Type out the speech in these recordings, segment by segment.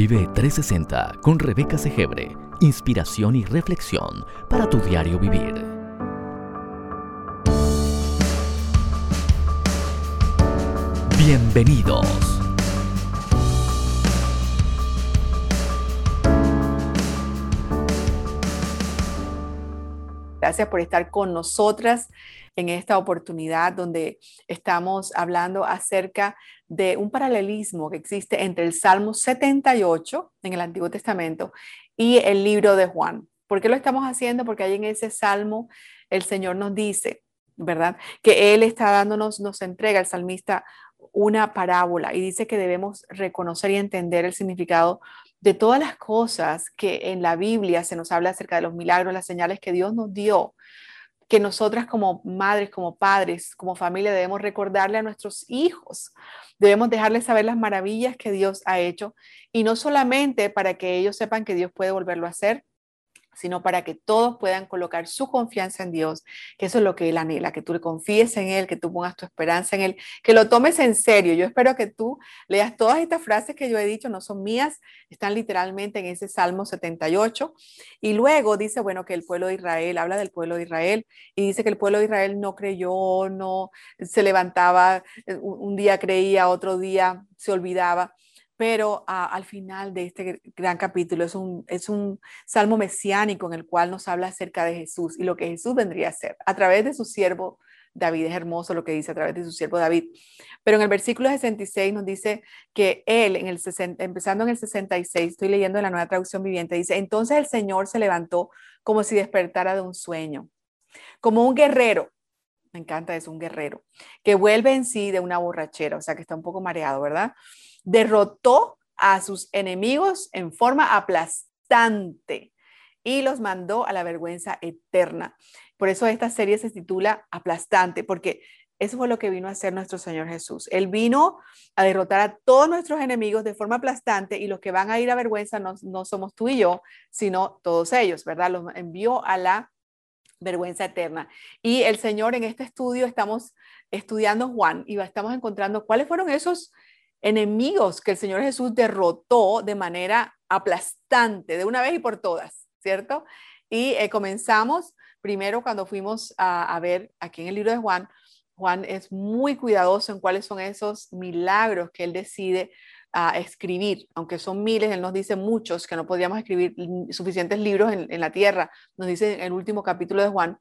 Vive 360 con Rebeca Segebre. Inspiración y reflexión para tu diario vivir. Bienvenidos. Gracias por estar con nosotras en esta oportunidad donde estamos hablando acerca de un paralelismo que existe entre el Salmo 78 en el Antiguo Testamento y el libro de Juan. ¿Por qué lo estamos haciendo? Porque ahí en ese Salmo el Señor nos dice, ¿verdad? Que Él está dándonos, nos entrega el salmista una parábola y dice que debemos reconocer y entender el significado de todas las cosas que en la Biblia se nos habla acerca de los milagros, las señales que Dios nos dio que nosotras como madres, como padres, como familia debemos recordarle a nuestros hijos. Debemos dejarles saber las maravillas que Dios ha hecho y no solamente para que ellos sepan que Dios puede volverlo a hacer, sino para que todos puedan colocar su confianza en Dios, que eso es lo que Él anhela, que tú le confíes en Él, que tú pongas tu esperanza en Él, que lo tomes en serio. Yo espero que tú leas todas estas frases que yo he dicho, no son mías, están literalmente en ese Salmo 78. Y luego dice, bueno, que el pueblo de Israel, habla del pueblo de Israel, y dice que el pueblo de Israel no creyó, no se levantaba, eh, un día creía, otro día se olvidaba pero ah, al final de este gran capítulo es un, salmo mesiánico en el cual nos habla acerca de Jesús y lo que Jesús vendría a ser a través de su siervo David. Es hermoso lo que dice a través de su siervo David. Pero en el versículo 66 nos dice que él, en el empezando en el 66, estoy leyendo en la nueva traducción viviente, dice, entonces el Señor se levantó como si despertara de un sueño, como un guerrero. Me encanta eso, un guerrero, que vuelve en sí de una borrachera, o sea, que está un poco mareado, ¿verdad? Derrotó a sus enemigos en forma aplastante y los mandó a la vergüenza eterna. Por eso esta serie se titula Aplastante, porque eso fue lo que vino a hacer nuestro Señor Jesús. Él vino a derrotar a todos nuestros enemigos de forma aplastante y los que van a ir a vergüenza no, somos tú y yo, sino todos ellos, ¿verdad? Los envió a la vergüenza eterna. Y el Señor en este estudio estamos estudiando Juan y estamos encontrando cuáles fueron esos enemigos que el Señor Jesús derrotó de manera aplastante, de una vez y por todas, ¿cierto? Y eh, comenzamos primero cuando fuimos a, ver aquí en el libro de Juan. Juan es muy cuidadoso en cuáles son esos milagros que él decide ah, escribir, aunque son miles, él nos dice muchos que no podíamos escribir suficientes libros en, la tierra, nos dice en el último capítulo de Juan,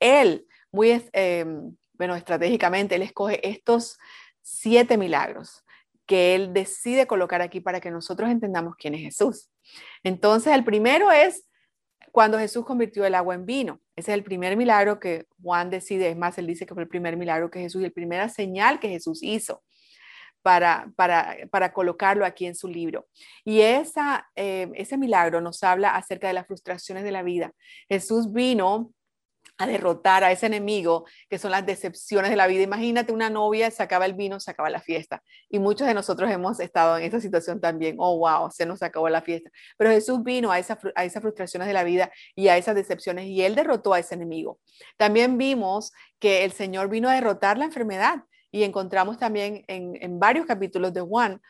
él, muy, em, bueno, estratégicamente, él escoge estos siete milagros que Él decide colocar aquí para que nosotros entendamos quién es Jesús. Entonces, el primero es cuando Jesús convirtió el agua en vino. Ese es el primer milagro que Juan decide, es más, él dice que fue el primer milagro que Jesús y la primera señal que Jesús hizo para, para, colocarlo aquí en su libro. Y esa, eh, ese milagro nos habla acerca de las frustraciones de la vida. Jesús vino a derrotar a ese enemigo que son las decepciones de la vida. Imagínate una novia, se acaba el vino, se acaba la fiesta. Y muchos de nosotros hemos estado en esa situación también. Oh, wow, se nos acabó la fiesta. Pero Jesús vino a, esa, a esas frustraciones de la vida y a esas decepciones y él derrotó a ese enemigo. También vimos que el Señor vino a derrotar la enfermedad y encontramos también en, en varios capítulos de Juan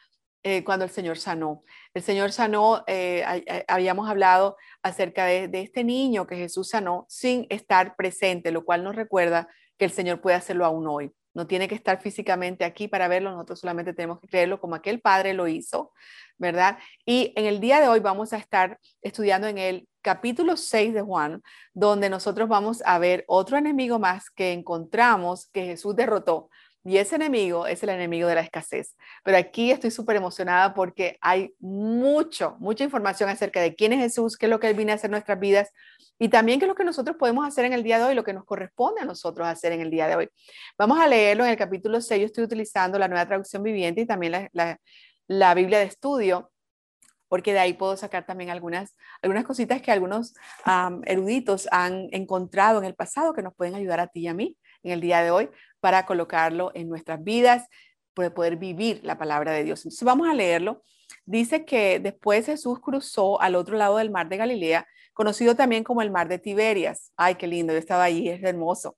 eh, cuando el Señor sanó. El Señor sanó, eh, habíamos hablado acerca de, este niño que Jesús sanó sin estar presente, lo cual nos recuerda que el Señor puede hacerlo aún hoy. No tiene que estar físicamente aquí para verlo, nosotros solamente tenemos que creerlo como aquel Padre lo hizo, ¿verdad? Y en el día de hoy vamos a estar estudiando en el capítulo 6 de Juan, donde nosotros vamos a ver otro enemigo más que encontramos que Jesús derrotó y ese enemigo es el enemigo de la escasez. Pero aquí estoy súper emocionada porque hay mucho, mucha información acerca de quién es Jesús, qué es lo que Él viene a hacer en nuestras vidas y también qué es lo que nosotros podemos hacer en el día de hoy, lo que nos corresponde a nosotros hacer en el día de hoy. Vamos a leerlo en el capítulo 6. Yo estoy utilizando la nueva traducción viviente y también la, Biblia de estudio porque de ahí puedo sacar también algunas, algunas cositas que algunos eruditos han encontrado en el pasado que nos pueden ayudar a ti y a mí en el día de hoy para colocarlo en nuestras vidas, para poder vivir la palabra de Dios. Entonces vamos a leerlo. Dice que después Jesús cruzó al otro lado del mar de Galilea, conocido también como el mar de Tiberias. Ay, qué lindo, yo estaba ahí, es hermoso.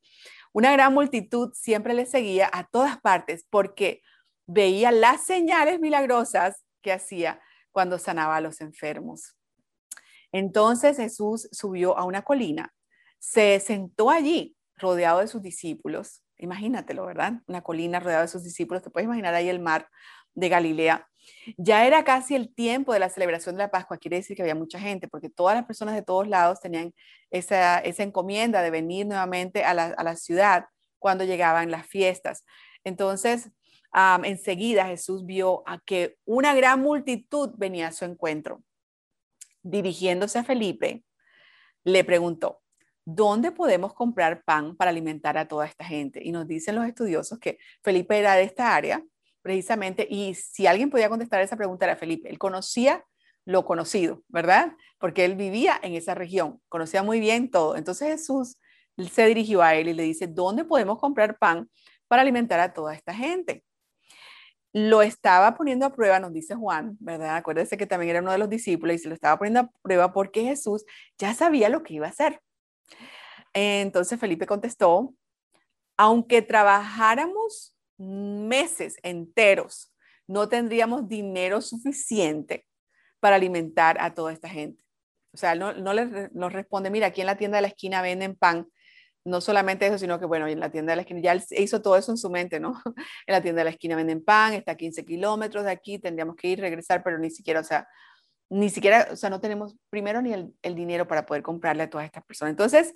Una gran multitud siempre le seguía a todas partes porque veía las señales milagrosas que hacía cuando sanaba a los enfermos. Entonces Jesús subió a una colina, se sentó allí rodeado de sus discípulos. Imagínatelo, ¿verdad? Una colina rodeada de sus discípulos. Te puedes imaginar ahí el mar de Galilea. Ya era casi el tiempo de la celebración de la Pascua, quiere decir que había mucha gente, porque todas las personas de todos lados tenían esa, encomienda de venir nuevamente a la, ciudad cuando llegaban las fiestas. Entonces, enseguida Jesús vio a que una gran multitud venía a su encuentro. Dirigiéndose a Felipe, le preguntó, ¿dónde podemos comprar pan para alimentar a toda esta gente? Y nos dicen los estudiosos que Felipe era de esta área, precisamente, y si alguien podía contestar esa pregunta era Felipe. Él conocía lo conocido, ¿verdad? Porque él vivía en esa región, conocía muy bien todo. Entonces Jesús se dirigió a él y le dice, ¿dónde podemos comprar pan para alimentar a toda esta gente? Lo estaba poniendo a prueba, nos dice Juan, ¿verdad? Acuérdese que también era uno de los discípulos y se lo estaba poniendo a prueba porque Jesús ya sabía lo que iba a hacer. Entonces Felipe contestó, aunque trabajáramos meses enteros, no tendríamos dinero suficiente para alimentar a toda esta gente. O sea, no, no les nos responde, mira, aquí en la tienda de la esquina venden pan. No solamente eso, sino que, bueno, en la tienda de la esquina, ya hizo todo eso en su mente, ¿no? En la tienda de la esquina venden pan, está a 15 kilómetros de aquí, tendríamos que ir, regresar, pero ni siquiera, o sea, ni siquiera, o sea, no tenemos primero ni el, el dinero para poder comprarle a todas estas personas. Entonces,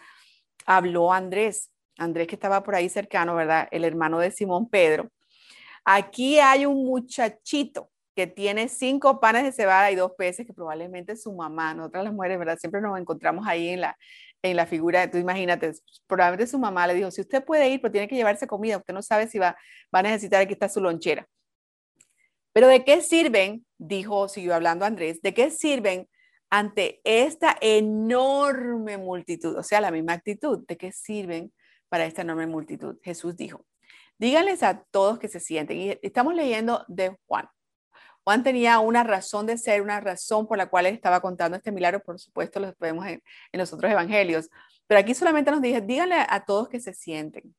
habló Andrés, Andrés que estaba por ahí cercano, ¿verdad? El hermano de Simón Pedro. Aquí hay un muchachito que tiene cinco panes de cebada y dos peces, que probablemente su mamá, nosotras las mujeres, ¿verdad? Siempre nos encontramos ahí en la, en la figura, tú imagínate, probablemente su mamá le dijo, si usted puede ir, pero tiene que llevarse comida, usted no sabe si va, va a necesitar, aquí está su lonchera. Pero ¿de qué sirven? Dijo, siguió hablando Andrés, ¿de qué sirven ante esta enorme multitud? O sea, la misma actitud, ¿de qué sirven para esta enorme multitud? Jesús dijo, díganles a todos que se sienten. Y estamos leyendo de Juan. Juan tenía una razón de ser, una razón por la cual él estaba contando este milagro, por supuesto lo vemos en, los otros evangelios, pero aquí solamente nos dice, díganle a todos que se sienten.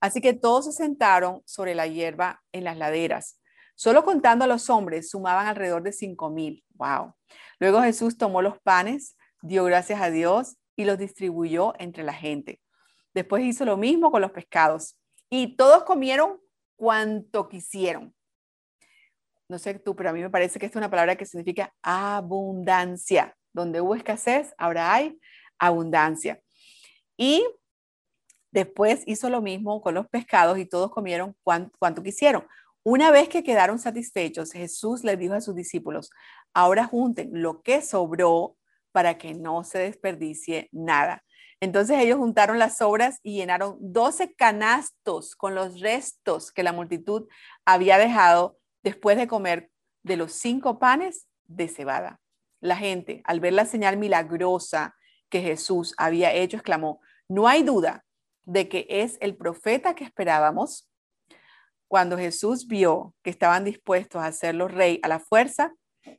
Así que todos se sentaron sobre la hierba en las laderas. Solo contando a los hombres sumaban alrededor de cinco mil. Wow. Luego Jesús tomó los panes, dio gracias a Dios y los distribuyó entre la gente. Después hizo lo mismo con los pescados y todos comieron cuanto quisieron no sé tú, pero a mí me parece que esta es una palabra que significa abundancia. Donde hubo escasez, ahora hay abundancia. Y después hizo lo mismo con los pescados y todos comieron cuanto, quisieron. Una vez que quedaron satisfechos, Jesús les dijo a sus discípulos, ahora junten lo que sobró para que no se desperdicie nada. Entonces ellos juntaron las sobras y llenaron 12 canastos con los restos que la multitud había dejado después de comer de los cinco panes de cebada. La gente, al ver la señal milagrosa que Jesús había hecho, exclamó, no hay duda de que es el profeta que esperábamos. Cuando Jesús vio que estaban dispuestos a hacerlo rey a la fuerza,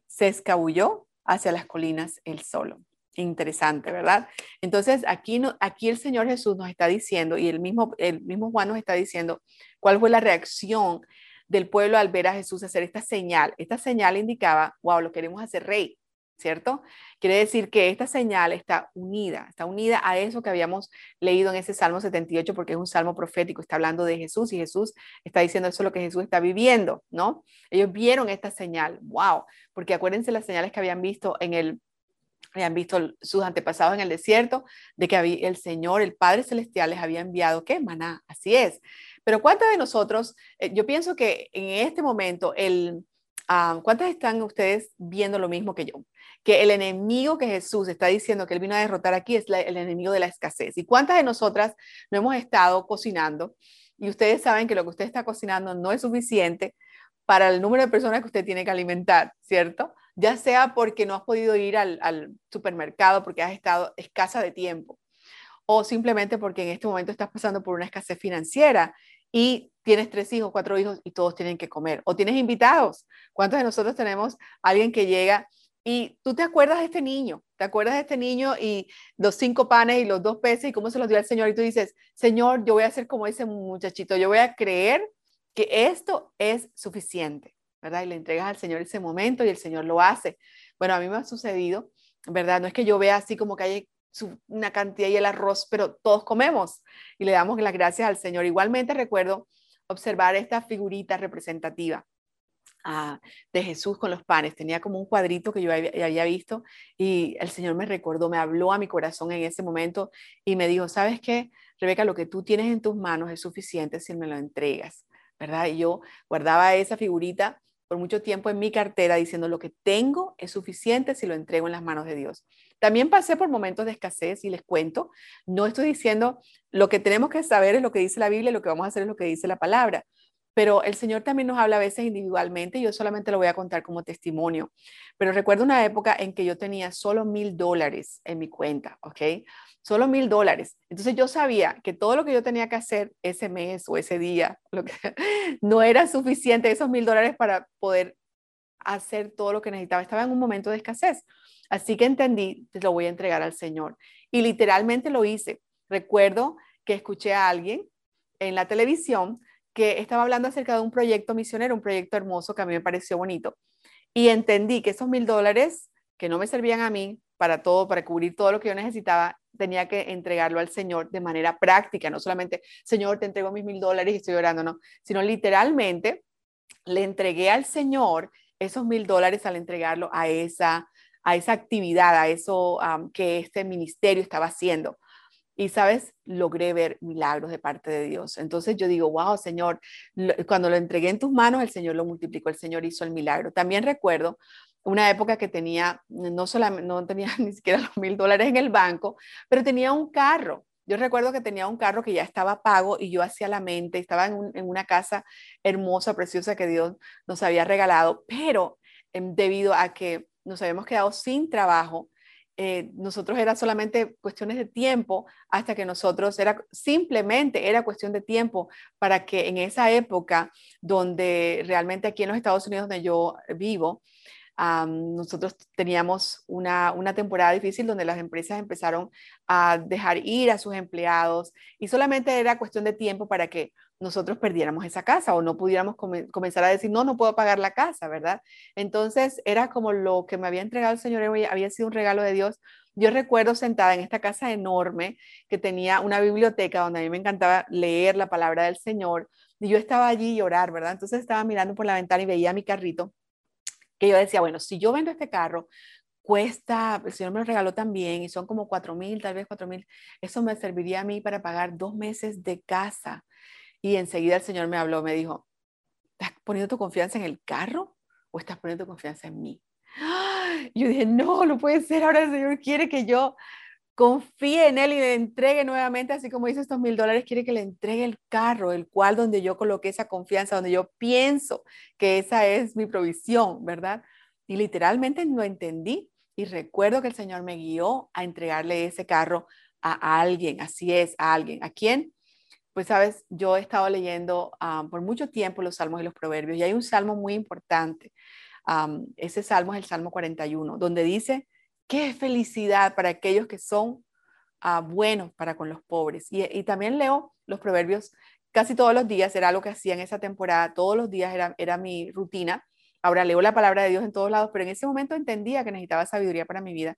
se escabulló hacia las colinas él solo. Interesante, ¿verdad? Entonces, aquí, no, aquí el Señor Jesús nos está diciendo, y el mismo, el mismo Juan nos está diciendo, cuál fue la reacción del pueblo al ver a Jesús hacer esta señal. Esta señal indicaba, wow, lo queremos hacer rey, ¿cierto? Quiere decir que esta señal está unida, está unida a eso que habíamos leído en ese Salmo 78, porque es un salmo profético, está hablando de Jesús y Jesús está diciendo eso es lo que Jesús está viviendo, ¿no? Ellos vieron esta señal, wow, porque acuérdense las señales que habían visto en el habían visto sus antepasados en el desierto, de que el Señor, el Padre Celestial, les había enviado, ¿qué? Maná, así es. Pero ¿cuántas de nosotros, eh, yo pienso que en este momento, el, ah, ¿cuántas están ustedes viendo lo mismo que yo? Que el enemigo que Jesús está diciendo que él vino a derrotar aquí es el enemigo de la escasez. ¿Y cuántas de nosotras no hemos estado cocinando? Y ustedes saben que lo que usted está cocinando no es suficiente para el número de personas que usted tiene que alimentar, ¿cierto? Ya sea porque no has podido ir al, al supermercado porque has estado escasa de tiempo o simplemente porque en este momento estás pasando por una escasez financiera y tienes tres hijos, cuatro hijos y todos tienen que comer. O tienes invitados. ¿Cuántos de nosotros tenemos alguien que llega y tú te acuerdas de este niño? ¿Te acuerdas de este niño y los cinco panes y los dos peces y cómo se los dio al Señor? Y tú dices, Señor, yo voy a hacer como ese muchachito, yo voy a creer que esto es suficiente. ¿verdad? Y le entregas al Señor ese momento y el Señor lo hace. Bueno, a mí me ha sucedido, ¿verdad? No es que yo vea así como que hay una cantidad y el arroz, pero todos comemos y le damos las gracias al Señor. Igualmente recuerdo observar esta figurita representativa de Jesús con los panes. Tenía como un cuadrito que yo había, visto y el Señor me recordó, me habló a mi corazón en ese momento y me dijo, ¿sabes qué? Rebeca, lo que tú tienes en tus manos es suficiente si me lo entregas, ¿verdad? Y yo guardaba esa figurita por mucho tiempo en mi cartera diciendo lo que tengo es suficiente si lo entrego en las manos de Dios. También pasé por momentos de escasez y les cuento, no estoy diciendo lo que tenemos que saber es lo que dice la Biblia, lo que vamos a hacer es lo que dice la palabra, pero el Señor también nos habla a veces individualmente yo solamente lo voy a contar como testimonio. Pero recuerdo una época en que yo tenía solo mil dólares en mi cuenta, ¿ok? Solo mil dólares. Entonces yo sabía que todo lo que yo tenía que hacer ese mes o ese día, lo que, no era suficiente esos mil dólares para poder hacer todo lo que necesitaba. Estaba en un momento de escasez. Así que entendí, te lo voy a entregar al Señor. Y literalmente lo hice. Recuerdo que escuché a alguien en la televisión estaba hablando acerca de un proyecto misionero, un proyecto hermoso que a mí me pareció bonito. Y entendí que esos mil dólares que no me servían a mí para todo, para cubrir todo lo que yo necesitaba, tenía que entregarlo al Señor de manera práctica, no solamente, Señor, te entrego mis mil dólares y estoy orando, no, sino literalmente le entregué al Señor esos mil dólares al entregarlo a esa, a esa actividad, a eso que este ministerio estaba haciendo. Y, sabes, logré ver milagros de parte de Dios. Entonces yo digo, wow, Señor, cuando lo entregué en tus manos, el Señor lo multiplicó, el Señor hizo el milagro. También recuerdo una época que tenía, no solamente, no tenía ni siquiera los mil dólares en el banco, pero tenía un carro. Yo recuerdo que tenía un carro que ya estaba pago y yo hacía la mente, estaba en, una casa hermosa, preciosa que Dios nos había regalado, pero em, debido a que nos habíamos quedado sin trabajo, eh, nosotros era solamente cuestiones de tiempo hasta que nosotros era simplemente era cuestión de tiempo para que en esa época donde realmente aquí en los Estados Unidos donde yo vivo nosotros teníamos una, una, temporada difícil donde las empresas empezaron a dejar ir a sus empleados y solamente era cuestión de tiempo para que nosotros perdiéramos esa casa o no pudiéramos comenzar a decir, no, no puedo pagar la casa, ¿verdad? Entonces era como lo que me había entregado el Señor, había sido un regalo de Dios. Yo recuerdo sentada en esta casa enorme que tenía una biblioteca donde a mí me encantaba leer la palabra del Señor y yo estaba allí y orar, ¿verdad? Entonces estaba mirando por la ventana y veía mi carrito que yo decía, bueno, si yo vendo este carro, cuesta, el Señor me lo regaló también y son como cuatro mil, tal vez cuatro mil, eso me serviría a mí para pagar dos meses de casa. Y enseguida el Señor me habló, me dijo, ¿estás poniendo tu confianza en el carro o estás poniendo tu confianza en mí? Y yo dije, no, no puede ser, ahora el Señor quiere que yo confíe en Él y le entregue nuevamente, así como dice estos mil dólares, quiere que le entregue el carro, el cual donde yo coloqué esa confianza, donde yo pienso que esa es mi provisión, ¿verdad? Y literalmente no entendí y recuerdo que el Señor me guió a entregarle ese carro a alguien, así es, a alguien. ¿A quién? Pues sabes, yo he estado leyendo ah, por mucho tiempo los salmos y los proverbios y hay un salmo muy importante. ese salmo es el Salmo 41, donde dice, qué felicidad para aquellos que son ah, buenos para con los pobres. Y, también leo los proverbios casi todos los días, era lo que hacía en esa temporada, todos los días era, era mi rutina. Ahora leo la palabra de Dios en todos lados, pero en ese momento entendía que necesitaba sabiduría para mi vida.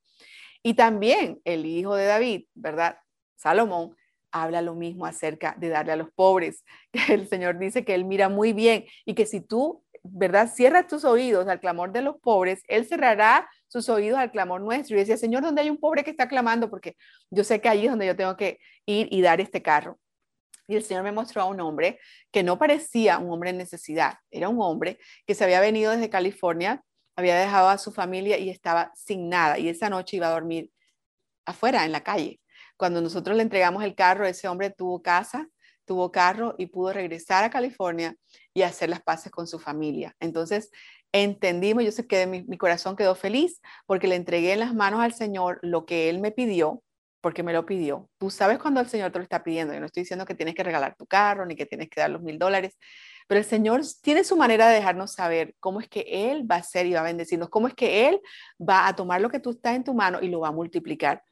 Y también el hijo de David, ¿verdad? Salomón habla lo mismo acerca de darle a los pobres. El Señor dice que Él mira muy bien y que si tú, ¿verdad? Cierras tus oídos al clamor de los pobres, Él cerrará sus oídos al clamor nuestro. Y decía, Señor, ¿dónde hay un pobre que está clamando? Porque yo sé que ahí es donde yo tengo que ir y dar este carro. Y el Señor me mostró a un hombre que no parecía un hombre en necesidad, era un hombre que se había venido desde California, había dejado a su familia y estaba sin nada. Y esa noche iba a dormir afuera, en la calle. Cuando nosotros le entregamos el carro, ese hombre tuvo casa, tuvo carro y pudo regresar a California y hacer las paces con su familia. Entonces, entendimos, yo sé que mi, corazón quedó feliz porque le entregué en las manos al Señor lo que Él me pidió, porque me lo pidió. Tú sabes cuando el Señor te lo está pidiendo. Yo no estoy diciendo que tienes que regalar tu carro ni que tienes que dar los mil dólares, pero el Señor tiene su manera de dejarnos saber cómo es que Él va a ser y va a bendecirnos, cómo es que Él va a tomar lo que tú estás en tu mano y lo va a multiplicar.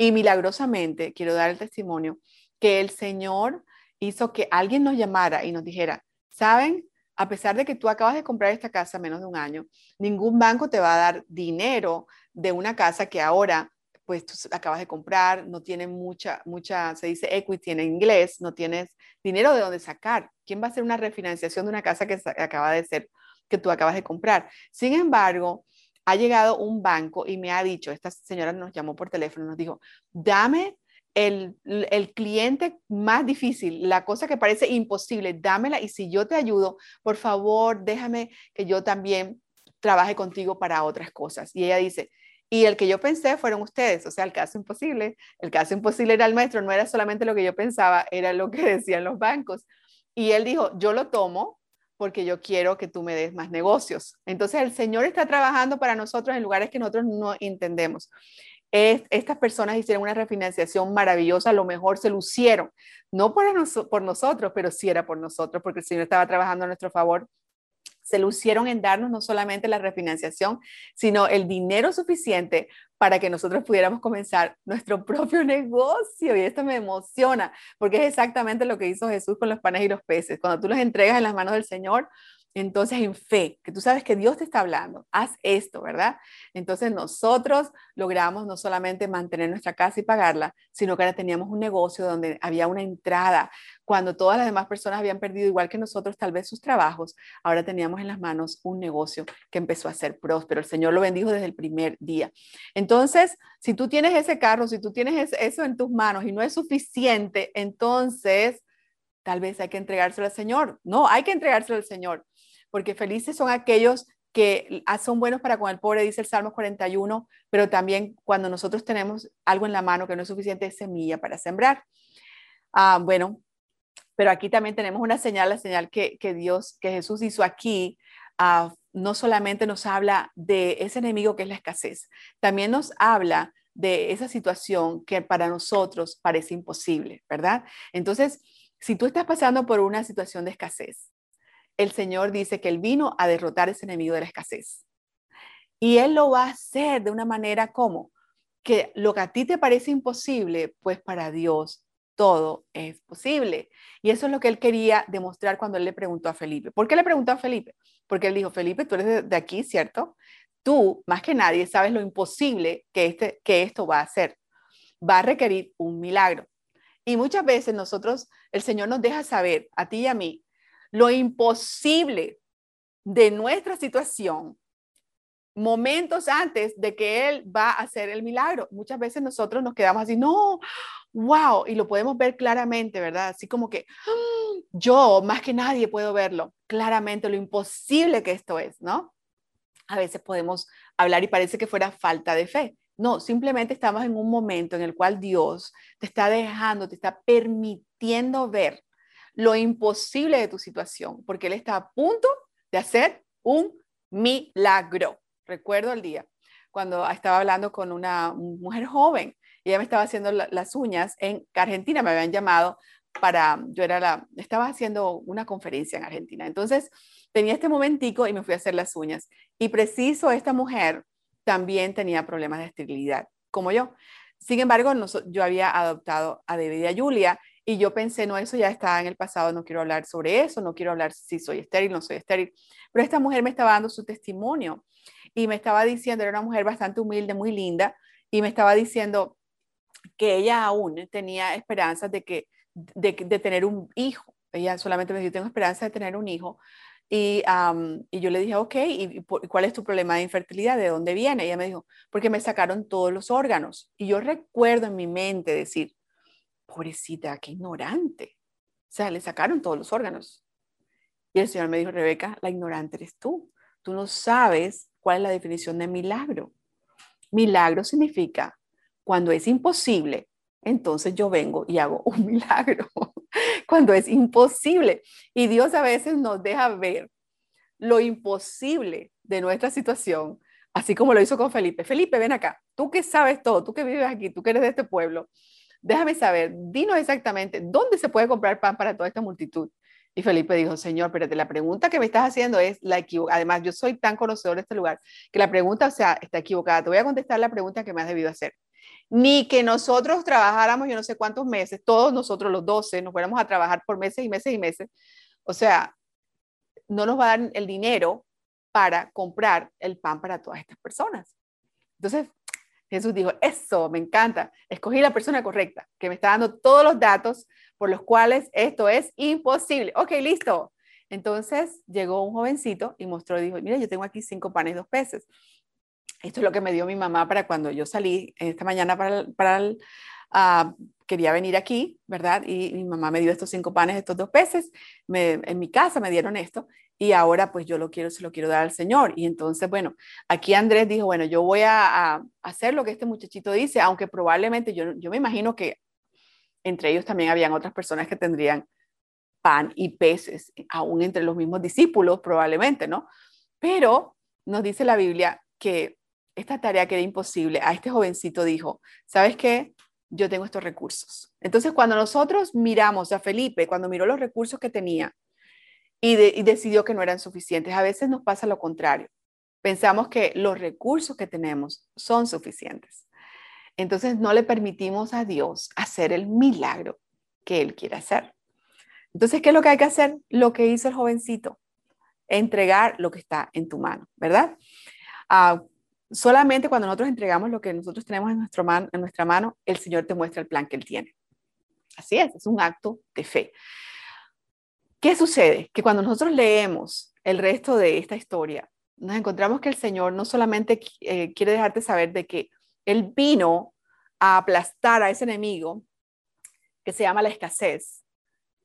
Y milagrosamente, quiero dar el testimonio, que el Señor hizo que alguien nos llamara y nos dijera, ¿saben? a pesar de que tú acabas de comprar esta casa menos de un año, ningún banco te va a dar dinero de una casa que ahora pues tú acabas de comprar, no tiene mucha, mucha, se dice equity en inglés, no tienes dinero de dónde sacar. ¿Quién va a hacer una refinanciación de una casa que acaba de ser, que tú acabas de comprar? Sin embargo, ha llegado un banco y me ha dicho, esta señora nos llamó por teléfono, nos dijo, dame el, el, cliente más difícil, la cosa que parece imposible, dámela y si yo te ayudo, por favor, déjame que yo también trabaje contigo para otras cosas. Y ella dice, y el que yo pensé fueron ustedes, o sea, el caso imposible, el caso imposible era el maestro, no era solamente lo que yo pensaba, era lo que decían los bancos. Y él dijo, yo lo tomo porque yo quiero que tú me des más negocios. Entonces el Señor está trabajando para nosotros en lugares que nosotros no entendemos estas personas hicieron una refinanciación maravillosa, a lo mejor se lucieron, no por, por nosotros, pero sí era por nosotros, porque el Señor estaba trabajando a nuestro favor. Se lucieron en darnos no solamente la refinanciación, sino el dinero suficiente para que nosotros pudiéramos comenzar nuestro propio negocio. Y esto me emociona, porque es exactamente lo que hizo Jesús con los panes y los peces. Cuando tú los entregas en las manos del Señor, entonces, en fe, que tú sabes que Dios te está hablando, haz esto, ¿verdad? Entonces, nosotros logramos no solamente mantener nuestra casa y pagarla, sino que ahora teníamos un negocio donde había una entrada. Cuando todas las demás personas habían perdido, igual que nosotros, tal vez sus trabajos, ahora teníamos en las manos un negocio que empezó a ser próspero. El Señor lo bendijo desde el primer día. Entonces, si tú tienes ese carro, si tú tienes eso en tus manos y no es suficiente, entonces tal vez hay que entregárselo al Señor. No, hay que entregárselo al Señor porque felices son aquellos que ah, son buenos para con el pobre, dice el Salmo 41, pero también cuando nosotros tenemos algo en la mano que no es suficiente semilla para sembrar. Ah, bueno, pero aquí también tenemos una señal, la señal que, Dios, que Jesús hizo aquí, ah, no solamente nos habla de ese enemigo que es la escasez, también nos habla de esa situación que para nosotros parece imposible, ¿verdad? Entonces, si tú estás pasando por una situación de escasez, el Señor dice que Él vino a derrotar ese enemigo de la escasez. Y Él lo va a hacer de una manera como que lo que a ti te parece imposible, pues para Dios todo es posible. Y eso es lo que Él quería demostrar cuando Él le preguntó a Felipe. ¿Por qué le preguntó a Felipe? Porque Él dijo, Felipe, tú eres de, aquí, ¿cierto? Tú, más que nadie, sabes lo imposible que, este, que esto va a hacer. Va a requerir un milagro. Y muchas veces nosotros, el Señor nos deja saber, a ti y a mí, lo imposible de nuestra situación momentos antes de que Él va a hacer el milagro. Muchas veces nosotros nos quedamos así, no, wow, y lo podemos ver claramente, ¿verdad? Así como que ah, yo más que nadie puedo verlo claramente, lo imposible que esto es, ¿no? A veces podemos hablar y parece que fuera falta de fe. No, simplemente estamos en un momento en el cual Dios te está dejando, te está permitiendo ver lo imposible de tu situación, porque Él está a punto de hacer un milagro. Recuerdo el día cuando estaba hablando con una mujer joven y ella me estaba haciendo las uñas en Argentina, me habían llamado para, yo era la, estaba haciendo una conferencia en Argentina. Entonces tenía este momentico y me fui a hacer las uñas. Y preciso, esta mujer también tenía problemas de esterilidad, como yo. Sin embargo, yo había adoptado a David y a Julia y yo pensé, no, eso ya está en el pasado, no quiero hablar sobre eso, no quiero hablar si soy estéril, no soy estéril. Pero esta mujer me estaba dando su testimonio y me estaba diciendo, era una mujer bastante humilde, muy linda, y me estaba diciendo que ella aún tenía esperanzas de, que, de, tener un hijo. Ella solamente me dijo, tengo esperanza de tener un hijo. Y, y, yo le dije, ok, ¿y cuál es tu problema de infertilidad? ¿De dónde viene? Ella me dijo, porque me sacaron todos los órganos. Y yo recuerdo en mi mente decir, pobrecita, qué ignorante. O sea, le sacaron todos los órganos. Y el Señor me dijo, Rebeca, la ignorante eres tú. Tú no sabes cuál es la definición de milagro. Milagro significa cuando es imposible, entonces yo vengo y hago un milagro. cuando es imposible. Y Dios a veces nos deja ver lo imposible de nuestra situación, así como lo hizo con Felipe. Felipe, ven acá. Tú que sabes todo, tú que vives aquí, tú que eres de este pueblo, déjame saber, dinos exactamente, ¿dónde se puede comprar pan para toda esta multitud? Y Felipe dijo, Señor, espérate, la pregunta que me estás haciendo es la equivocada. Además, yo soy tan conocedor de este lugar que la pregunta, o sea, está equivocada. Te voy a contestar la pregunta que me has debido hacer. Ni que nosotros trabajáramos yo no sé cuántos meses, todos nosotros los 12, nos fuéramos a trabajar por meses y meses y meses. O sea, no nos va a dar el dinero para comprar el pan para todas estas personas. Entonces, Jesús dijo, eso, me encanta, escogí la persona correcta, que me está dando todos los datos por los cuales esto es imposible. Ok, listo. Entonces llegó un jovencito y mostró, dijo, mira, yo tengo aquí cinco panes y dos peces. Esto es lo que me dio mi mamá para cuando yo salí esta mañana para, para uh, quería venir aquí, ¿verdad? Y mi mamá me dio estos cinco panes, estos dos peces, me, en mi casa me dieron esto y ahora pues yo lo quiero, se lo quiero dar al Señor. Y entonces, bueno, aquí Andrés dijo, bueno, yo voy a, hacer lo que este muchachito dice, aunque probablemente yo, yo me imagino que entre ellos también habían otras personas que tendrían pan y peces, aún entre los mismos discípulos probablemente, ¿no? Pero nos dice la Biblia que esta tarea que imposible, a este jovencito dijo, ¿sabes qué? Yo tengo estos recursos. Entonces, cuando nosotros miramos a Felipe, cuando miró los recursos que tenía y, decidió que no eran suficientes, a veces nos pasa lo contrario. Pensamos que los recursos que tenemos son suficientes. Entonces, no le permitimos a Dios hacer el milagro que Él quiere hacer. Entonces, ¿qué es lo que hay que hacer? Lo que hizo el jovencito, entregar lo que está en tu mano, ¿verdad? Ah, solamente cuando nosotros entregamos lo que nosotros tenemos en, nuestro en nuestra mano, el Señor te muestra el plan que Él tiene. Así es, es un acto de fe. ¿Qué sucede? Que cuando nosotros leemos el resto de esta historia, nos encontramos que el Señor no solamente eh, quiere dejarte saber de que Él vino a aplastar a ese enemigo que se llama la escasez,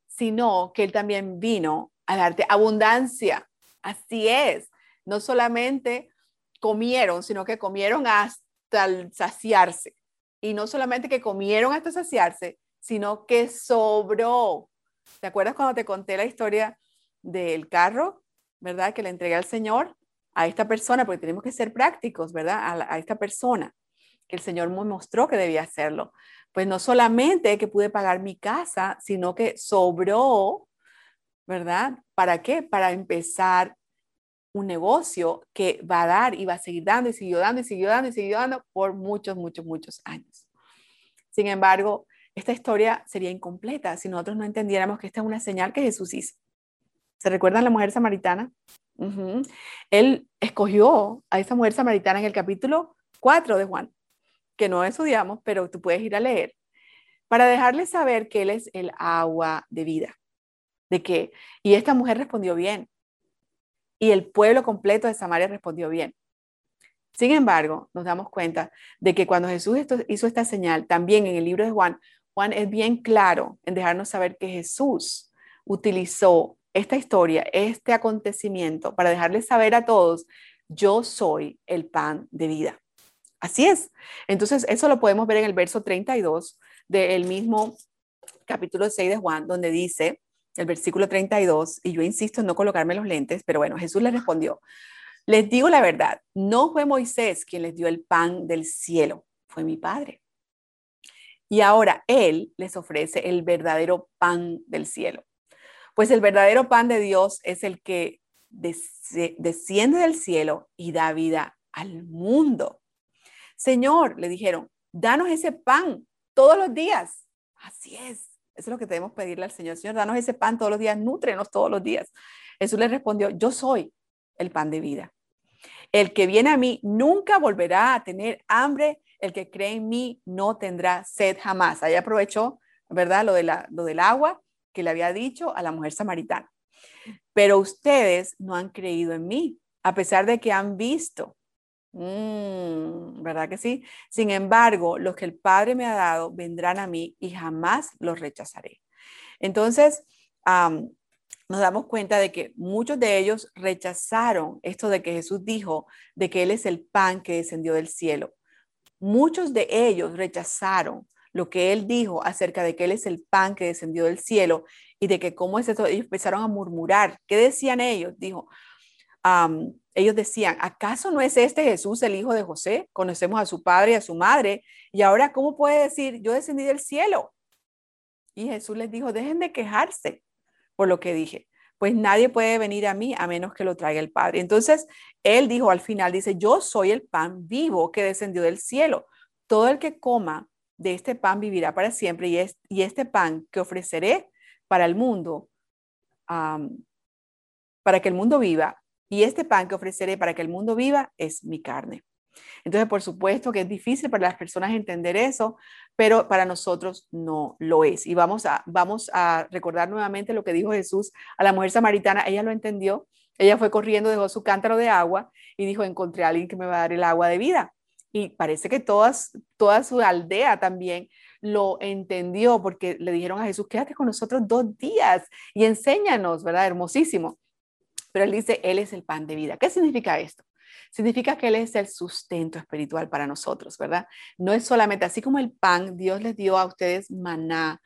sino que Él también vino a darte abundancia. Así es. No solamente comieron, sino que comieron hasta saciarse. Y no solamente que comieron hasta saciarse, sino que sobró. ¿Te acuerdas cuando te conté la historia del carro, verdad? Que le entregué al Señor, a esta persona, porque tenemos que ser prácticos, ¿verdad? A, esta persona que el Señor me mostró que debía hacerlo pues no solamente que pude pagar mi casa, sino que sobró, ¿verdad? ¿Para qué? Para empezar un negocio que va a dar y va a seguir dando y siguió dando y siguió dando y siguió dando por muchos, muchos, muchos años. Sin embargo, esta historia sería incompleta si nosotros no entendiéramos que esta es una señal que Jesús hizo. ¿Se recuerdan la mujer samaritana? Él escogió a esa mujer samaritana en el capítulo 4 de Juan que no estudiamos, pero tú puedes ir a leer, para dejarle saber que Él es el agua de vida. ¿De qué? Y esta mujer respondió bien. Y el pueblo completo de Samaria respondió bien. Sin embargo, nos damos cuenta de que cuando Jesús hizo esta señal, también en el libro de Juan, Juan es bien claro en dejarnos saber que Jesús utilizó esta historia, este acontecimiento, para dejarles saber a todos, yo soy el pan de vida. Así es. Entonces, eso lo podemos ver en el verso 32 del mismo capítulo 6 de Juan, donde dice, el versículo 32, y yo insisto en no colocarme los lentes, pero bueno, Jesús le respondió, les digo la verdad, no fue Moisés quien les dio el pan del cielo, fue mi Padre. Y ahora Él les ofrece el verdadero pan del cielo. Pues el verdadero pan de Dios es el que desciende del cielo y da vida al mundo. Señor, le dijeron, danos ese pan todos los días. Así es. Eso es lo que debemos pedirle al Señor. Señor, danos ese pan todos los días, nútrenos todos los días. Jesús le respondió, yo soy el pan de vida. El que viene a mí nunca volverá a tener hambre. El que cree en mí no tendrá sed jamás. Ahí aprovechó, ¿verdad? Lo, la, lo del agua que le había dicho a la mujer samaritana. Pero ustedes no han creído en mí, a pesar de que han visto Mm, ¿Verdad que sí? Sin embargo, los que el Padre me ha dado vendrán a mí y jamás los rechazaré. Entonces, nos damos cuenta de que muchos de ellos rechazaron esto de que Jesús dijo de que Él es el pan que descendió del cielo. Muchos de ellos rechazaron lo que Él dijo acerca de que Él es el pan que descendió del cielo y de que cómo es esto. Ellos empezaron a murmurar. ¿Qué decían ellos? Dijo, ellos decían, ¿acaso no es este Jesús el hijo de José? Conocemos a su padre y a su madre. Y ahora, ¿cómo puede decir, yo descendí del cielo? Y Jesús les dijo, dejen de quejarse por lo que dije, pues nadie puede venir a mí a menos que lo traiga el Padre. Entonces, él dijo al final, dice, yo soy el pan vivo que descendió del cielo. Todo el que coma de este pan vivirá para siempre y, y este pan que ofreceré para el mundo para que el mundo viva y este pan que ofreceré para que el mundo viva es mi carne. Entonces, por supuesto que es difícil para las personas entender eso, pero para nosotros no lo es. Y vamos a, vamos a recordar nuevamente lo que dijo Jesús a la mujer samaritana. Ella lo entendió. Ella fue corriendo, dejó su cántaro de agua y dijo, encontré a alguien que me va a dar el agua de vida. Y parece que todas, toda su aldea también lo entendió porque le dijeron a Jesús, quédate con nosotros dos días y enséñanos, ¿verdad? Hermosísimo. Pero él dice, Él es el pan de vida. ¿Qué significa esto? Significa que Él es el sustento espiritual para nosotros, ¿verdad? No es solamente así como el pan, Dios les dio a ustedes maná,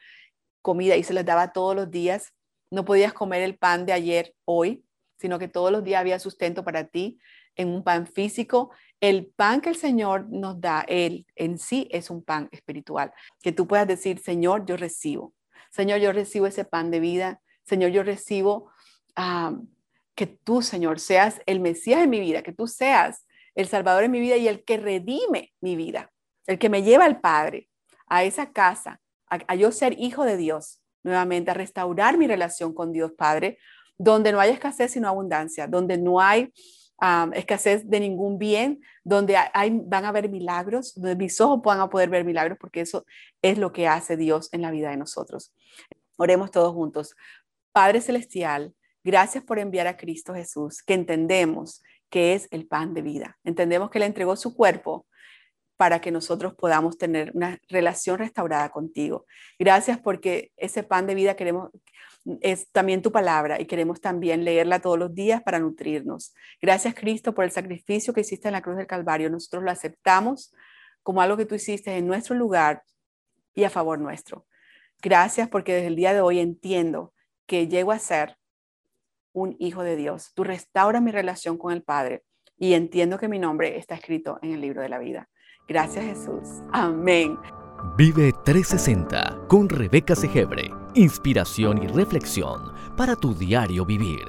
comida y se les daba todos los días. No podías comer el pan de ayer, hoy, sino que todos los días había sustento para ti en un pan físico. El pan que el Señor nos da, Él en sí es un pan espiritual, que tú puedas decir, Señor, yo recibo. Señor, yo recibo ese pan de vida. Señor, yo recibo ah, que tú, Señor, seas el Mesías en mi vida, que tú seas el Salvador en mi vida y el que redime mi vida, el que me lleva al Padre, a esa casa, a, yo ser hijo de Dios, nuevamente a restaurar mi relación con Dios Padre, donde no hay escasez sino abundancia, donde no hay escasez de ningún bien, donde van a haber milagros, donde mis ojos puedan poder ver milagros, porque eso es lo que hace Dios en la vida de nosotros. Oremos todos juntos. Padre Celestial, Gracias por enviar a Cristo Jesús, que entendemos que es el pan de vida. Entendemos que le entregó su cuerpo para que nosotros podamos tener una relación restaurada contigo. Gracias porque ese pan de vida queremos es también tu palabra y queremos también leerla todos los días para nutrirnos. Gracias Cristo por el sacrificio que hiciste en la cruz del Calvario. Nosotros lo aceptamos como algo que tú hiciste en nuestro lugar y a favor nuestro. Gracias porque desde el día de hoy entiendo que llego a ser un hijo de Dios. Tú restauras mi relación con el Padre y entiendo que mi nombre está escrito en el libro de la vida. Gracias Jesús. Amén. Vive 360 con Rebeca Segebre. Inspiración y reflexión para tu diario vivir.